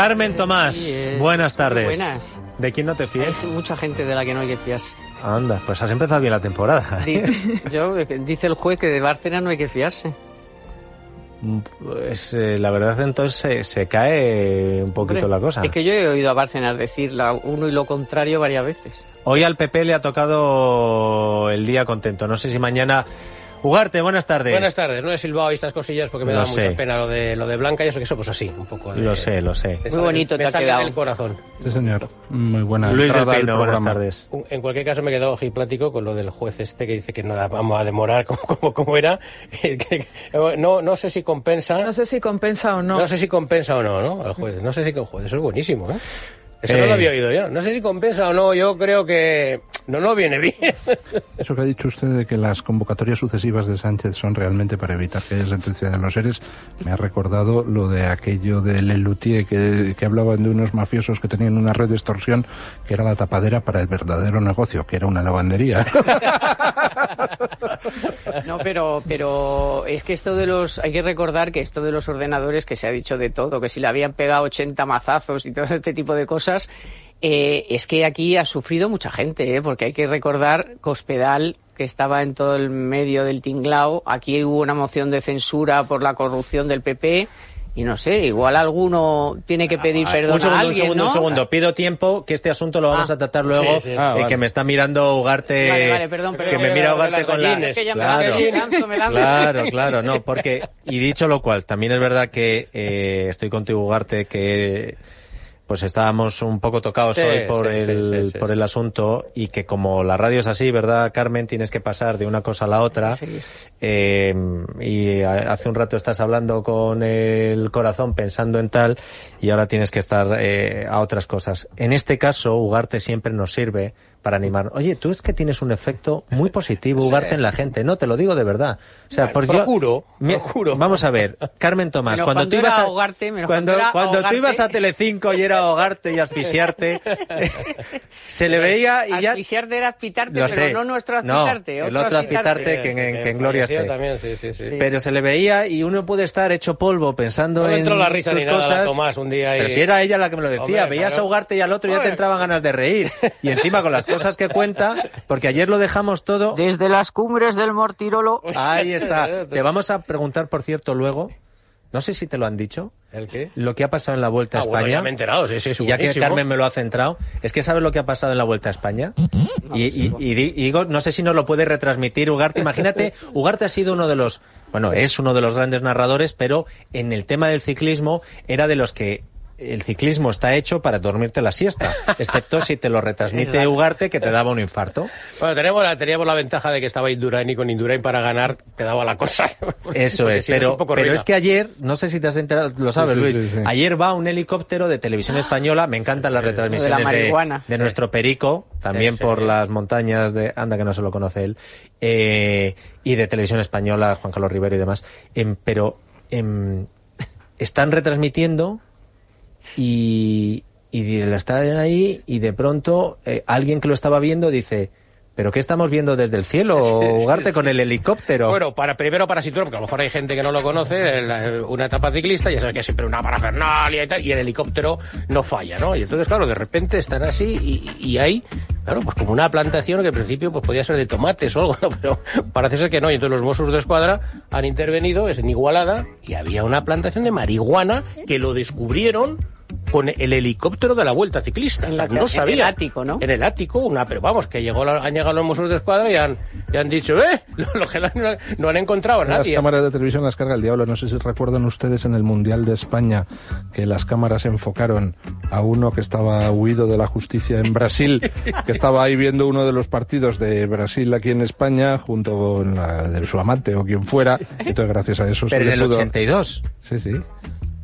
Carmen Tomás, Sí, eh, buenas tardes. Buenas. ¿De quién no te fíes? Hay mucha gente de la que no hay que fiarse. Anda, pues has empezado bien la temporada. Dice, yo, dice el juez que de Bárcena no hay que fiarse. Pues eh, la verdad entonces se, se cae un poquito Hombre, la cosa. Es que yo he oído a Bárcenas decir la uno y lo contrario varias veces. Hoy al PP le ha tocado el día contento. No sé si mañana... Ugarte, buenas tardes. Buenas tardes, no he silbado estas cosillas porque me Lo da sé. mucha pena lo de lo de Blanca y eso que eso pues así, un poco de- Lo sé, lo sé. Muy sale- bonito te ha quedado. del corazón. Sí, señor. Muy buena Luis del Pino, buenas tardes. En cualquier caso me quedó ojiplático con lo del juez este que dice que no vamos a demorar como, como, como era. No, no sé si compensa. No sé si compensa o no. No sé si compensa o no, ¿no? Al juez. No sé si juez. Eso es buenísimo, ¿eh? Eso no Eh. lo había oído yo. No sé si compensa o no. Yo creo que no, no viene bien. Eso que ha dicho usted de que las convocatorias sucesivas de Sánchez son realmente para evitar que haya sentencia de los seres, me ha recordado lo de aquello de Lelutier que, que hablaban de unos mafiosos que tenían una red de extorsión que era la tapadera para el verdadero negocio, que era una lavandería. No, pero, pero es que esto de los, hay que recordar que esto de los ordenadores, que se ha dicho de todo, que si le habían pegado 80 mazazos y todo este tipo de cosas, eh, es que aquí ha sufrido mucha gente, ¿eh? porque hay que recordar Cospedal, que estaba en todo el medio del tinglao, aquí hubo una moción de censura por la corrupción del PP, y no sé, igual alguno tiene que pedir perdón Ah, un segundo, a alguien, un segundo, ¿no? un segundo. Pido tiempo, que este asunto lo vamos Ah. a tratar luego. Sí, sí. Ah, eh, vale. Que me está mirando Ugarte. Vale, vale, perdón, perdón. Que me mira Ugarte con la. gallines. Es que ya me Claro. lanzo, me lanzo, me lanzo. Claro, claro, no, porque, y dicho lo cual, también es verdad que eh, estoy contigo, Ugarte, que pues estábamos un poco tocados Sí, hoy por, sí, el, sí, sí, sí, por el asunto y que como la radio es así, ¿verdad, Carmen? Tienes que pasar de una cosa a la otra. Eh, y hace un rato estás hablando con el corazón pensando en tal y ahora tienes que estar eh, a otras cosas. En este caso, Ugarte siempre nos sirve para animar. Oye, tú es que tienes un efecto muy positivo, Ugarte, en la gente. No, te lo digo de verdad. O sea, Bueno, porque yo- procuro, Mi- procuro. Vamos a ver, Carmen Tomás, Menos cuando, cuando tú ibas a ahogarte, menos cuando, cuando era cuando tú ibas a Telecinco y era ahogarte y asfixiarte, se le veía y ya Asfixiarte era aspitarte, pero sé. no nuestro No, aspitarte. el otro aspitarte que en, que en gloria esté. también, sí, sí, sí. Pero se le veía y uno puede estar hecho polvo pensando No en entró la risa sus ni nada cosas. Tomás un día y- Pero si era ella la que me lo decía, Hombre, veías claro. ahogarte y al otro ya te entraban ganas de reír. Y encima con las cosas que cuenta, porque ayer lo dejamos todo. Desde las cumbres del Mortirolo. Ahí está. Te vamos a preguntar, por cierto, luego. No sé si te lo han dicho. ¿El qué? Lo que ha pasado en la Vuelta a Ah, bueno, España. ya me he enterado, sí, sí, es ya que. Carmen me lo ha centrado, es que sabes lo que ha pasado en la Vuelta a España. Y, y- y digo, no sé si nos lo puede retransmitir Ugarte. Imagínate, Ugarte ha sido uno de los, bueno, es uno de los grandes narradores, pero en el tema del ciclismo era de los que el ciclismo está hecho para dormirte la siesta, excepto si te lo retransmite Ugarte que te daba un infarto. Bueno, teníamos la, teníamos la ventaja de que estaba Indurain y con Indurain para ganar te daba la cosa. Eso Porque es, si pero, un poco pero ruina. es que ayer, no sé si te has enterado, lo sabes Sí, sí, Luis, sí, sí. ayer va un helicóptero de televisión española, me encantan las retransmisiones de la de, nuestro Perico, también Sí, sí. por las montañas de, anda que no se lo conoce él, eh, y de televisión española, Juan Carlos Rivero y demás, Em, pero em, están retransmitiendo y, y la están ahí y de pronto eh, alguien que lo estaba viendo dice, ¿pero qué estamos viendo desde el cielo, Ugarte, con el helicóptero? Bueno, para, primero para situar, porque a lo mejor hay gente que no lo conoce, una etapa ciclista, ya sabes que es siempre una parafernalia y tal, y el helicóptero no falla, ¿no? Y entonces, claro, de repente están así y, y hay, claro, pues como una plantación que al principio pues podía ser de tomates o algo, ¿no? pero parece ser que no. Y entonces los Mossos de Escuadra han intervenido, es en Igualada, y había una plantación de marihuana que lo descubrieron con el helicóptero de la Vuelta Ciclista. En O sea, la- no en sabía. el ático, ¿no? En el ático, una, pero vamos, que llegó la- han llegado los Mossos de Escuadra y han, y han dicho, ¡eh! Lo, lo que no, no han encontrado a Las nadie. cámaras de televisión las carga el diablo. No sé si recuerdan ustedes en el Mundial de España que las cámaras enfocaron a uno que estaba huido de la justicia en Brasil, que estaba ahí viendo uno de los partidos de Brasil aquí en España junto con la de su amante o quien fuera. Entonces, gracias a eso se pero en el pudo- 82. Sí, sí.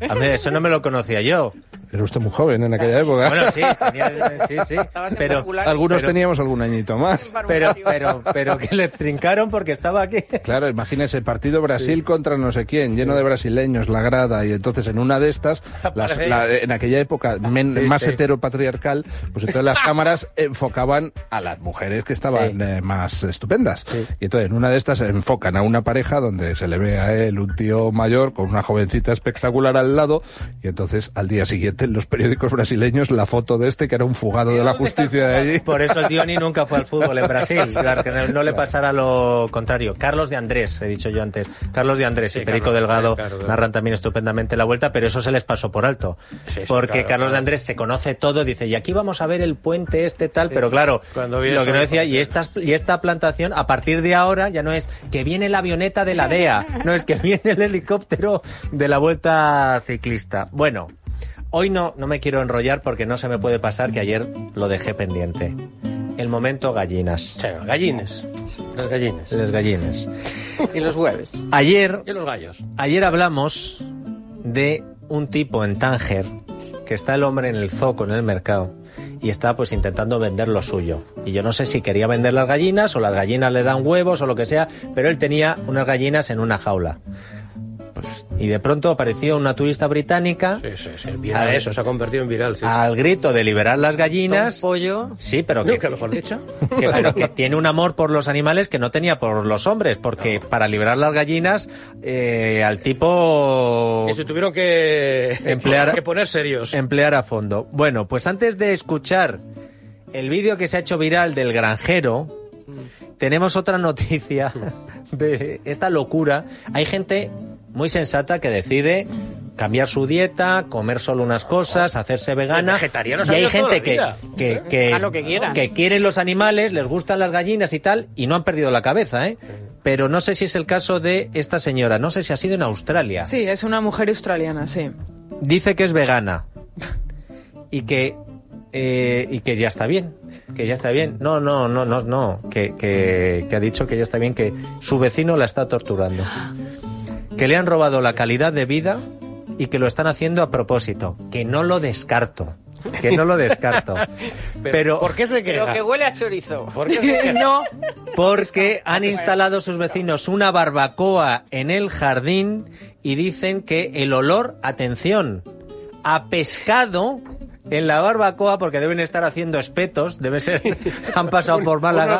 A mí eso no me lo conocía yo. Era usted muy joven en aquella época. Bueno, sí, tenía- sí, sí. Estabas en Pero. Algunos pero- teníamos algún añito más. pero, pero, pero que le trincaron porque estaba aquí. Claro, imagínese, partido Brasil contra no sé quién, lleno de brasileños, la grada, y entonces en una de estas, las- la- en aquella época men- Sí, más sí. heteropatriarcal, pues entonces las cámaras enfocaban a las mujeres que estaban Sí. eh, más estupendas. Y entonces en una de estas enfocan a una pareja donde se le ve a él un tío mayor con una jovencita espectacular al lado, y entonces al día siguiente en los periódicos brasileños la foto de este que era un fugado de la justicia de allí. Por eso el Dioni nunca fue al fútbol en Brasil, claro, que no le pasara lo contrario. Carlos de Andrés, he dicho yo antes. Carlos de Andrés Sí, y Perico Carlos Delgado Andrés, claro, claro. narran también estupendamente la vuelta, pero eso se les pasó por alto. Sí, sí, porque claro, Carlos de. Andrés se conoce todo, dice, y aquí vamos a ver el puente este tal, pero claro, Cuando lo que no decía, y esta, y esta plantación, a partir de ahora, ya no es que viene la avioneta de la DEA, no es que viene el helicóptero de la vuelta ciclista. Bueno, hoy no, no me quiero enrollar porque no se me puede pasar que ayer lo dejé pendiente. El momento gallinas. Gallines. Las gallines. Les gallines. Y los hueves. Ayer, Y los gallos. ayer hablamos de un tipo en Tánger que está el hombre en el zoco, en el mercado, y está pues intentando vender lo suyo. Y yo no sé si quería vender las gallinas o las gallinas le dan huevos o lo que sea, pero él tenía unas gallinas en una jaula. Pues, y de pronto apareció una turista británica Sí, sí, sí. Viral A ver. eso, se ha convertido en viral. Sí, al grito de liberar las Un gallinas. pollo. Sí, pero que, Nunca mejor dicho. que, pero que tiene un amor por los animales que no tenía por los hombres, porque para liberar las gallinas eh, al tipo Que se tuvieron que, Emplear- que poner serios. emplear a fondo. Bueno, pues antes de escuchar el vídeo que se ha hecho viral del granjero, tenemos otra noticia de esta locura. Hay gente muy sensata que decide cambiar su dieta, comer solo unas cosas, hacerse vegana. y hay gente que, que, que, lo que quieran. que quieren los animales, les gustan las gallinas y tal, y no han perdido la cabeza, ¿eh? Pero no sé si es el caso de esta señora, no sé si ha sido en Australia Sí, es una mujer australiana, sí. dice que es vegana y que eh, y que ya está bien que ya está bien no no no no no que, que, que ha dicho que ya está bien que su vecino la está torturando que le han robado la calidad de vida y que lo están haciendo a propósito que no lo descarto que no lo descarto pero ¿Por qué se Pero queja? que huele a chorizo. ¿Por qué se queja? no, porque han instalado sus vecinos una barbacoa en el jardín y dicen que el olor, atención, a pescado en la barbacoa, porque deben estar haciendo espetos, debe ser, han pasado por Málaga,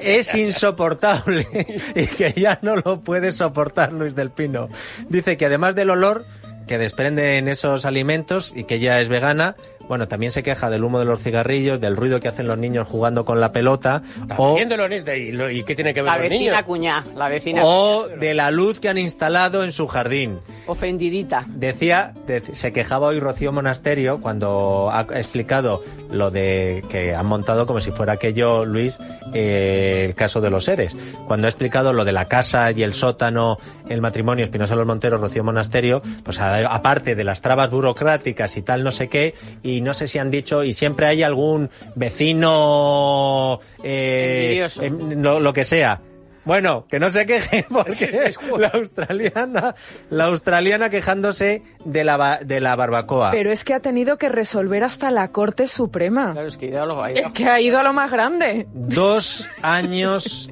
es insoportable y que ya no lo puede soportar Luis del Pino. Dice que además del olor que desprenden esos alimentos y que ella es vegana, bueno, también se queja del humo de los cigarrillos, del ruido que hacen los niños jugando con la pelota o, niños. ¿Y, y qué tiene que ver La los niños? vecina cuñá, la vecina o de la luz que han instalado en su jardín. ofendidita. Decía, de- se quejaba hoy Rocío Monasterio cuando ha explicado lo de que han montado como si fuera aquello, Luis, eh, el caso de los seres. Cuando ha explicado lo de la casa y el sótano, el matrimonio Espinosa Los Monteros, Rocío Monasterio, pues aparte de las trabas burocráticas y tal, no sé qué, y no sé si han dicho, y siempre hay algún vecino, eh, em, lo, lo que sea. Bueno, que no se queje porque la australiana, la australiana quejándose de la de la barbacoa. pero es que ha tenido que resolver hasta la Corte Suprema. Claro, es que. Es que ha ido a lo más grande. Dos años,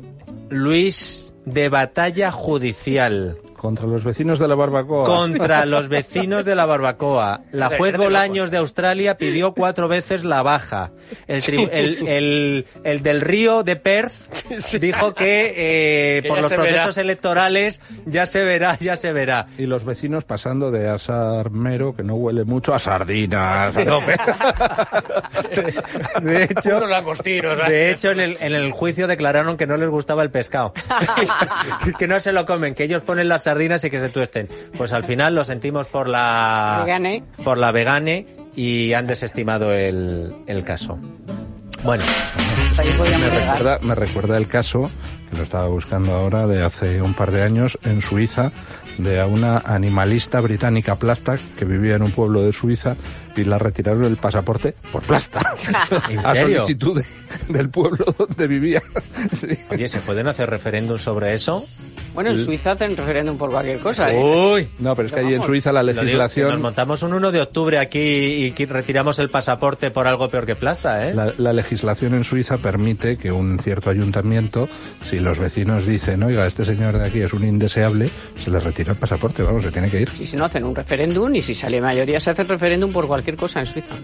Luis, de batalla judicial Contra los vecinos de la barbacoa. contra los vecinos de la barbacoa. La De- juez de Bolaños de Australia pidió cuatro veces la baja. El, tri- el, el- el del río de Perth dijo que, eh, Que por los procesos electorales ya se verá, ya se verá. Y los vecinos pasando de asar mero, que no huele mucho, a sardinas. a tope. De hecho, Unos langostinos. ¿eh? de hecho en, el, en el juicio declararon que no les gustaba el pescado. que no se lo comen, que ellos ponen las sardinas y que se tuesten. Pues al final lo sentimos por la Vegane. por la vegane y han desestimado el, el caso. Bueno, recuerda, me recuerda el caso, que lo estaba buscando ahora, de hace un par de años en Suiza, de a una animalista británica plasta que vivía en un pueblo de Suiza y la retiraron el pasaporte por plasta. ¿En a serio? solicitud de- del pueblo donde vivía. Sí. oye, ¿se pueden hacer referéndum sobre eso? Bueno, en Suiza hacen referéndum por cualquier cosa. ¿eh? Uy, No, pero es que allí en Suiza la lo digo, nos legislación... montamos un 1 de octubre aquí y retiramos el pasaporte por algo peor que plasta, ¿eh? La, la legislación en Suiza permite que un cierto ayuntamiento, si los vecinos dicen, oiga, este señor de aquí es un indeseable, se le retira el pasaporte, vamos, se tiene que ir. Y si no hacen un referéndum y si sale mayoría se hace el referéndum por cualquier cosa en Suiza.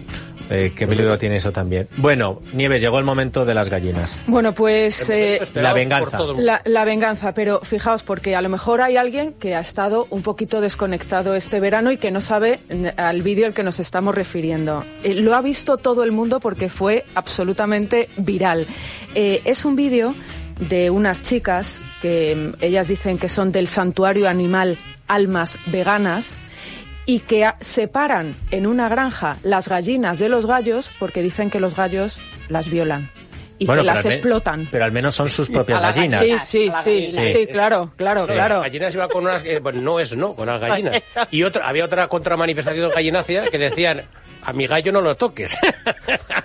Eh, qué peligro tiene eso también. Bueno, Nieves, llegó el momento de las gallinas. Bueno, pues eh, La venganza. la, la venganza, pero fijaos, porque a lo mejor hay alguien que ha estado un poquito desconectado este verano y que no sabe al vídeo al que nos estamos refiriendo. Eh, lo ha visto todo el mundo porque fue absolutamente viral. Eh, es un vídeo de unas chicas que mm, ellas dicen que son del santuario animal Almas Veganas y que separan en una granja las gallinas de los gallos porque dicen que los gallos las violan y Bueno, que las explotan. Pero al menos son sus propias gallinas. Sí, sí, sí, sí, claro, claro, Sí, claro. Las gallinas iban con unas. eh, bueno, no es no, con las gallinas. Y otra, había otra contramanifestación gallinacia que decían: a mi gallo no lo toques.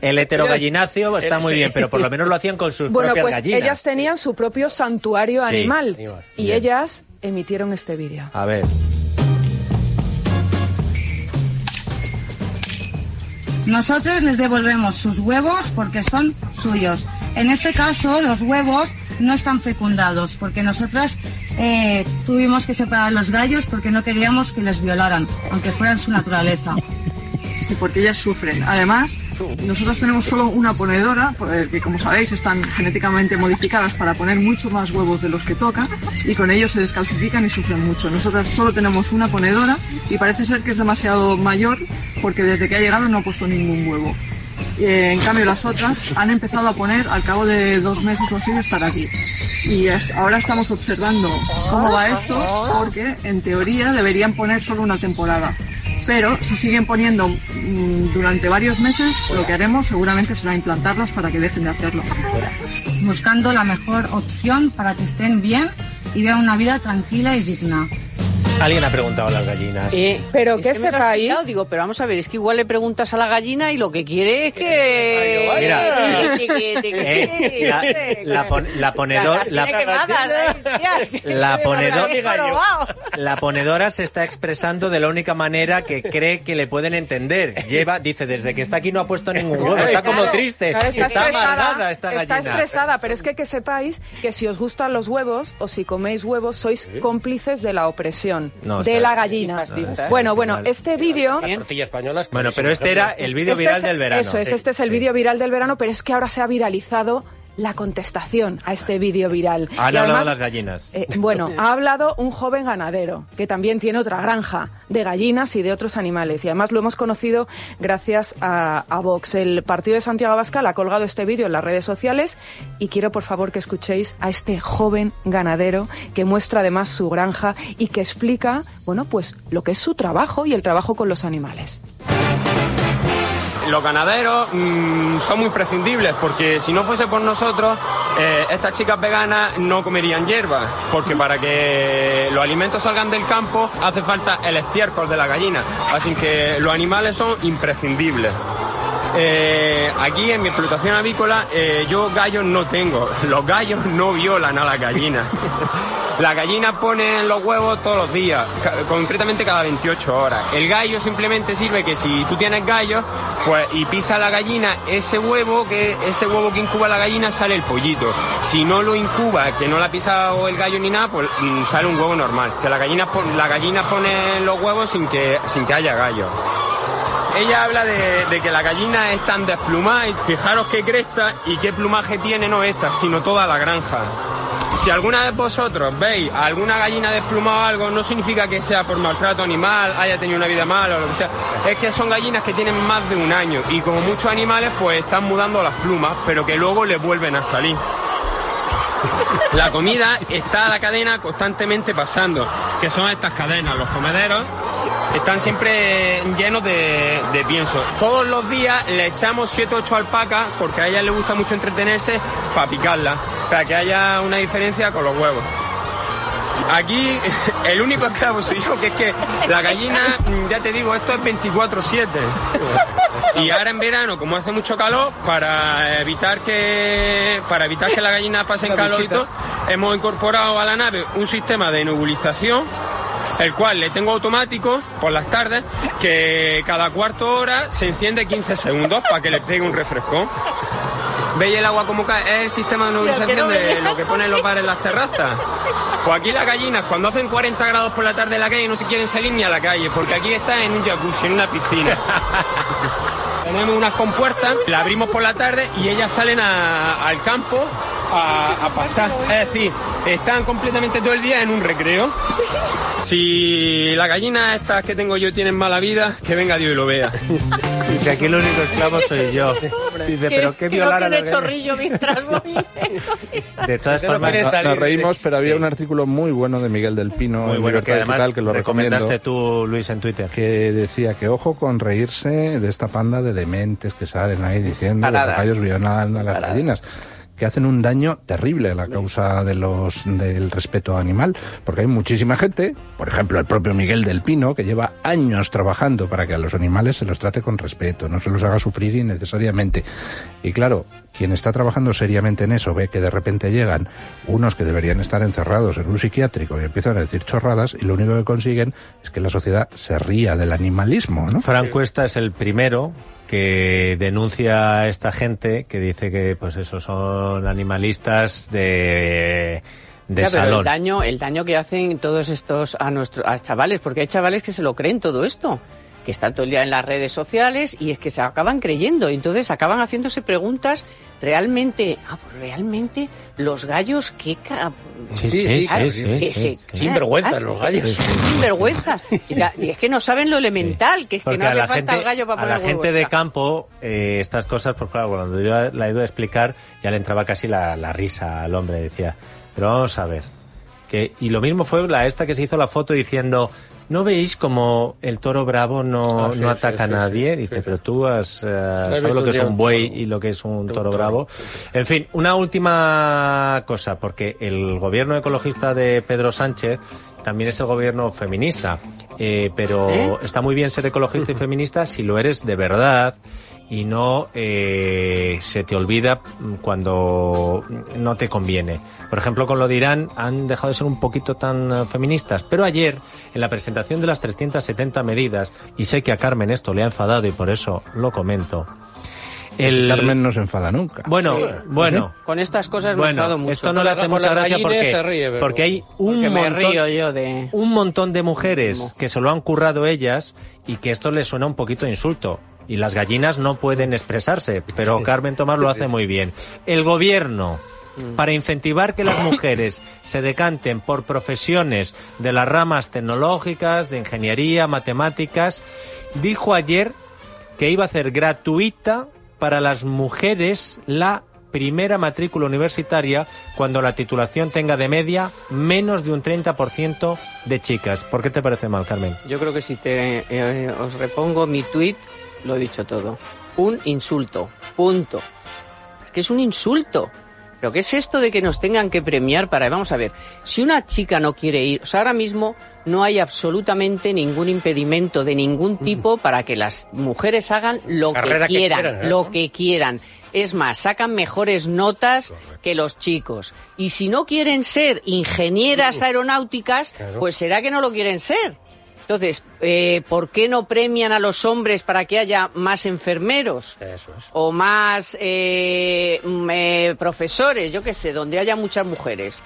El heterogallinacio está muy Sí. bien, pero por lo menos lo hacían con sus Bueno, propias pues gallinas. ellas tenían su propio santuario Sí, animal animal. y Bien. ellas emitieron este vídeo. A ver. Nosotros les devolvemos sus huevos porque son suyos. En este caso, los huevos no están fecundados porque nosotras eh, tuvimos que separar los gallos porque no queríamos que les violaran, aunque fueran su naturaleza. Y porque ellas sufren. Además, nosotros tenemos solo una ponedora, eh, que como sabéis están genéticamente modificadas para poner mucho más huevos de los que toca y con ellos se descalcifican y sufren mucho. Nosotras solo tenemos una ponedora y parece ser que es demasiado mayor porque desde que ha llegado no ha puesto ningún huevo. Eh, en cambio las otras han empezado a poner al cabo de dos meses o así de estar aquí. Y ahora estamos observando cómo va esto porque en teoría deberían poner solo una temporada. Pero si siguen poniendo mm, durante varios meses, lo que haremos seguramente será implantarlas para que dejen de hacerlo. buscando la mejor opción para que estén bien y vean una vida tranquila y digna. Alguien ha preguntado a las gallinas. Eh, Pero es que sepáis- Digo, pero vamos a ver, es que igual le preguntas a la gallina y lo que quiere es que... Mira. Tiqui, Eh, la, la, pon- la la- ¿eh? Que- la ponedora se está expresando de la única manera que cree que le pueden entender. Lleva, dice, desde que está aquí no ha puesto ningún huevo, está como triste, claro, está, amargada esta está gallina. estresada, pero es que que sepáis que si os gustan los huevos o si coméis huevos sois cómplices de la opresión No, o de sea, la gallina. fascistas. bueno, bueno, este vídeo Bueno, pero este era el vídeo Este viral es- del verano. Eso es, Sí. este es el vídeo viral del verano, pero es que ahora se ha viralizado la contestación a este vídeo viral. Han Y hablado además, las gallinas. eh, bueno, ha hablado un joven ganadero que también tiene otra granja de gallinas y de otros animales. Y además lo hemos conocido gracias a, a Vox. El partido de Santiago Abascal ha colgado este vídeo en las redes sociales y quiero por favor que escuchéis a este joven ganadero que muestra además su granja y que explica, bueno, pues lo que es su trabajo y el trabajo con los animales. Los ganaderos mm, son muy prescindibles porque si no fuese por nosotros, eh, estas chicas veganas no comerían hierba, porque para que los alimentos salgan del campo hace falta el estiércol de la gallina, así que los animales son imprescindibles. Eh, aquí en mi explotación avícola eh, yo gallos no tengo, los gallos no violan a las gallinas. Las gallinas ponen los huevos todos los días, concretamente cada 28 horas. El gallo simplemente sirve que si tú tienes gallos, pues y pisa la gallina, ese huevo que ese huevo que incuba la gallina sale el pollito. Si no lo incuba, que no la ha pisado el gallo ni nada, pues mm, sale un huevo normal. Que la gallina la gallina pone los huevos sin que sin que haya gallos. Ella habla de, que la gallina es tan desplumada y fijaros qué cresta y qué plumaje tiene no esta, sino toda la granja. Si alguna de vosotros veis a alguna gallina desplumada o algo, no significa que sea por maltrato animal, haya tenido una vida mala o lo que sea. Es que son gallinas que tienen más de un año y como muchos animales pues están mudando las plumas, pero que luego le vuelven a salir. La comida está a la cadena constantemente pasando, que son estas cadenas, los comederos, están siempre llenos de, de pienso. Todos los días le echamos 7 o 8 alpacas, porque a ellas les gusta mucho entretenerse, para picarlas, para que haya una diferencia con los huevos. Aquí el único esclavo soy yo, que es que la gallina, ya te digo, esto es 24-7. Y ahora en verano, como hace mucho calor, para evitar que para evitar que la gallina pase en calor y todo, hemos incorporado a la nave un sistema de nebulización, el cual le tengo automático por las tardes, que cada cuarto hora se enciende 15 segundos para que le pegue un refrescón. ¿Veis el agua como cae? Es el sistema de nebulización de lo que ponen los bares en las terrazas. Pues aquí las gallinas, cuando hacen 40 grados por la tarde en la calle, no se quieren salir ni a la calle, porque aquí están en un jacuzzi, en una piscina. Tenemos unas compuertas, la abrimos por la tarde y ellas salen a- al campo a, a pastar. Es decir, están completamente todo el día en un recreo. Si las gallinas estas que tengo yo tienen mala vida, que venga Dios y lo vea. Dice, aquí el único esclavo soy yo. Dice, pero qué violar a no los chorrillo mientras voy. De todas Que no formas, quiere Nos- reímos, pero había Sí. un artículo muy bueno de Miguel del Pino muy en bueno, que además Digital, que lo recomendaste tú, Luis, en Twitter. que decía que ojo con reírse de esta panda de dementes que salen ahí diciendo nada. los gallos violan a las gallinas que hacen un daño terrible a la causa de los del respeto animal, porque hay muchísima gente, por ejemplo el propio Miguel del Pino, que lleva años trabajando para que a los animales se los trate con respeto, no se los haga sufrir innecesariamente. Y claro, quien está trabajando seriamente en eso ve que de repente llegan unos que deberían estar encerrados en un psiquiátrico y empiezan a decir chorradas y lo único que consiguen es que la sociedad se ría del animalismo, ¿no? Fran Cuesta es el primero que denuncia a esta gente que dice que pues eso son animalistas de de Ya, pero salón. el daño, el daño que hacen todos estos a nuestros a chavales, porque hay chavales que se lo creen todo esto, que están todo el día en las redes sociales y es que se acaban creyendo, entonces acaban haciéndose preguntas realmente, ah, pues realmente los gallos qué ca- Sí, Sí, sí, los gallos. Sin vergüenza. Y, es que no saben lo elemental, que es que no hace la falta gente, el gallo para a la poner gente huevos. de campo eh, estas cosas, pues claro, cuando yo la he ido a explicar, ya le entraba casi la, la risa al hombre, decía, pero vamos a ver, que y lo mismo fue la esta que se hizo la foto diciendo, ¿no veis como el toro bravo no, Ah, sí, no ataca sí, a nadie? Dice, sí. pero tú has, eh, sabes lo que es un buey y lo que es un Un toro toro. bravo. En fin, una última cosa, porque el gobierno ecologista de Pedro Sánchez también es el gobierno feminista, eh, pero ¿Eh? está muy bien ser ecologista y feminista si lo eres de verdad y no eh, se te olvida cuando no te conviene. Por ejemplo, con lo de Irán han dejado de ser un poquito tan eh, feministas, pero ayer en la presentación de las 370 medidas, y sé que a Carmen esto le ha enfadado y por eso lo comento, el... Carmen no se enfada nunca. Bueno, bueno. Con estas cosas me he Bueno, enfado mucho. esto no le hace mucha gracia porque, se ríe, pero- porque hay un Porque montón, río yo de... un montón de mujeres que se lo han currado ellas y que esto les suena un poquito insulto. Y las gallinas no pueden expresarse, pero Carmen Tomás lo hace muy bien. El gobierno, para incentivar que las mujeres se decanten por profesiones de las ramas tecnológicas, de ingeniería, matemáticas, dijo ayer que iba a hacer gratuita para las mujeres la primera matrícula universitaria cuando la titulación tenga de media menos de un 30% de chicas. ¿Por qué te parece mal, Carmen? Yo creo que si te eh, os repongo mi tuit, lo he dicho todo. Un insulto. Punto. Es que es un insulto. ¿Pero qué es esto de que nos tengan que premiar para... Vamos a ver, si una chica no quiere ir... O sea, ahora mismo no hay absolutamente ningún impedimento de ningún tipo para que las mujeres hagan lo que Carrera que quieran, quieran, ¿eh? lo que quieran. Es más, sacan mejores notas que los chicos. Y si no quieren ser ingenieras aeronáuticas, pues será que no lo quieren ser. Entonces, eh, ¿por qué no premian a los hombres para que haya más enfermeros? Eso es. O más eh, mm, eh, profesores, yo qué sé, donde haya muchas mujeres.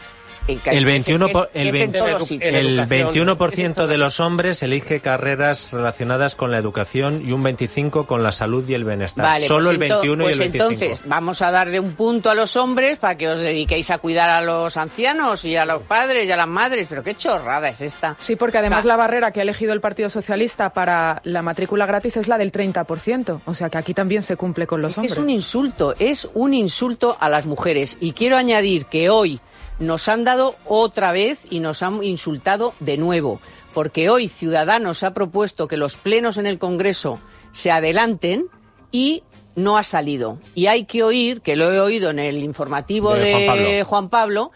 El que es- 21, que por- es- el que es en 20 todos los el sitios. El educación. 21% de los hombres elige carreras relacionadas con la educación y un 25% con la salud y el bienestar. Vale, Solo pues el ento- 21 pues y el 25%. entonces vamos a darle un punto a los hombres para que os dediquéis a cuidar a los ancianos y a los padres y a las madres. Pero qué chorrada es esta. Sí, porque además Va. la barrera que ha elegido el Partido Socialista para la matrícula gratis es la del 30%. O sea que aquí también se cumple con los Es hombres. es un insulto, es un insulto a las mujeres. Y quiero añadir que hoy nos han dado otra vez y nos han insultado de nuevo. Porque hoy Ciudadanos ha propuesto que los plenos en el Congreso se adelanten y no ha salido. Y hay que oír, que lo he oído en el informativo De de, Juan Pablo. Juan Pablo,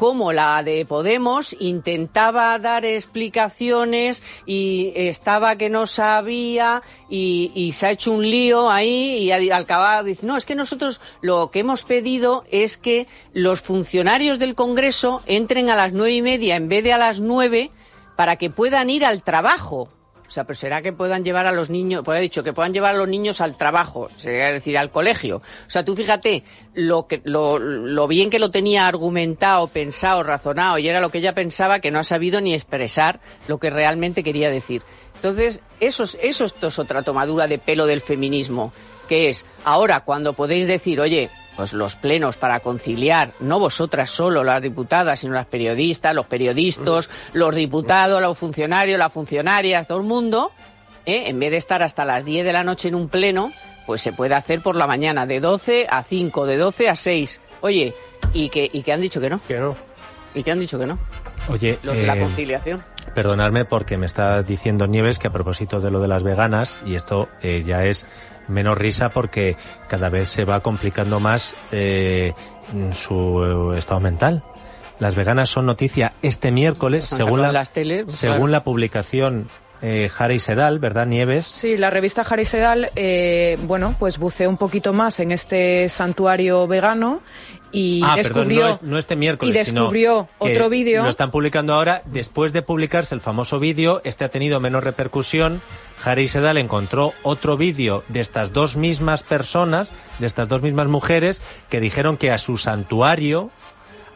cómo la de Podemos intentaba dar explicaciones y estaba que no sabía y, y se ha hecho un lío ahí y al al acabar dice, no, es que nosotros lo que hemos pedido es que los funcionarios del Congreso entren a las nueve y media en vez de a las nueve para que puedan ir al trabajo. O sea, pero será que puedan llevar a los niños, pues he dicho, que puedan llevar a los niños al trabajo, sería decir, al colegio. O sea, tú fíjate lo, que, lo, lo bien que lo tenía argumentado, pensado, razonado, y era lo que ella pensaba que no ha sabido ni expresar lo que realmente quería decir. Entonces, eso, es- eso es otra tomadura de pelo del feminismo, que es, ahora cuando podéis decir, oye, pues los plenos para conciliar, no vosotras solo, las diputadas, sino las periodistas, los periodistas, los diputados, los funcionarios, las funcionarias, todo el mundo, ¿eh? en vez de estar hasta las 10 de la noche en un pleno, pues se puede hacer por la mañana, de 12 a 5, de 12 a 6. Oye, y que, y que han dicho que no. Que no. Y que han dicho que no. Oye, Los de la eh, conciliación. Perdonadme porque me está diciendo Nieves que a propósito de lo de las veganas, y esto eh, ya es menos risa porque cada vez se va complicando más eh, su estado mental. Las veganas son noticia este miércoles, según la, las teles, pues según claro. la publicación eh, Jara y Sedal, ¿verdad, Nieves? Sí, la revista Harry Sedal, eh, bueno, pues buceó un poquito más en este santuario vegano y ah, descubrió perdón, no, es, no este miércoles, y descubrió sino otro vídeo. Lo están publicando ahora. Después de publicarse el famoso vídeo, este ha tenido menos repercusión. Harry Sedal encontró otro vídeo de estas dos mismas personas, de estas dos mismas mujeres, que dijeron que a su santuario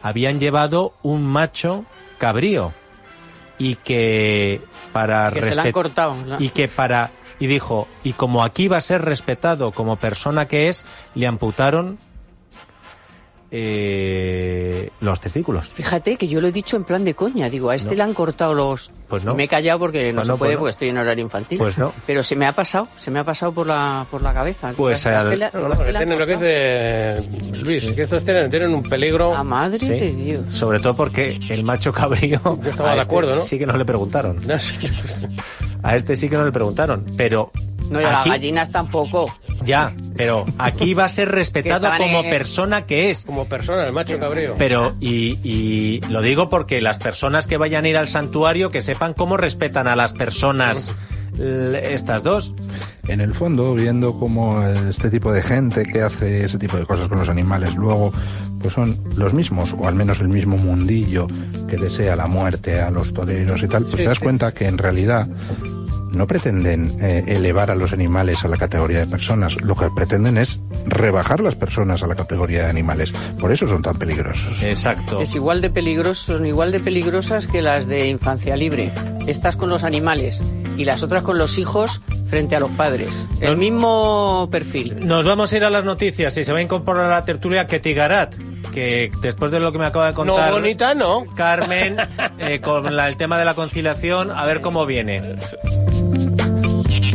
habían llevado un macho cabrío y que para Que se la han respet- cortado. la- y que para y dijo y como aquí va a ser respetado como persona que es le amputaron eh, los testículos Fíjate que yo lo he dicho en plan de coña. Digo, a este No. le han cortado los... Pues no. Me he callado porque no Pues se puede pues no. porque estoy en horario infantil. Pues no. Pero se me ha pasado, se me ha pasado por la, por la cabeza. Pues a al- este este que tienen lo que Luis, que estos tienen, tienen un peligro. A madre Sí. de Dios. sobre todo porque el macho cabrío Yo estaba de este acuerdo, ¿no? sí que no le preguntaron sé. a este sí que no le preguntaron pero No, y a las aquí gallinas tampoco. ya pero aquí va a ser respetado Que como en- persona que es Como persona, el macho cabrío. Pero, y, y lo digo porque las personas que vayan a ir al santuario, que sepan cómo respetan a las personas l- estas dos. En el fondo, viendo cómo este tipo de gente que hace ese tipo de cosas con los animales luego pues son los mismos, o al menos el mismo mundillo que desea la muerte a los toreros y tal, pues Sí, te das sí. cuenta que en realidad no pretenden eh, elevar a los animales a la categoría de personas, lo que pretenden es rebajar las personas a la categoría de animales. Por eso son tan peligrosos. Exacto. Es igual de peligrosos, son igual de peligrosas que las de infancia libre. Estas con los animales y las otras con los hijos frente a los padres. El No- mismo perfil. Nos vamos a ir a las noticias y se va a incorporar a la tertulia Garat, que después de lo que me acaba de No, contar bonita, no. Carmen, eh, con la- el tema de la conciliación, a ver cómo viene.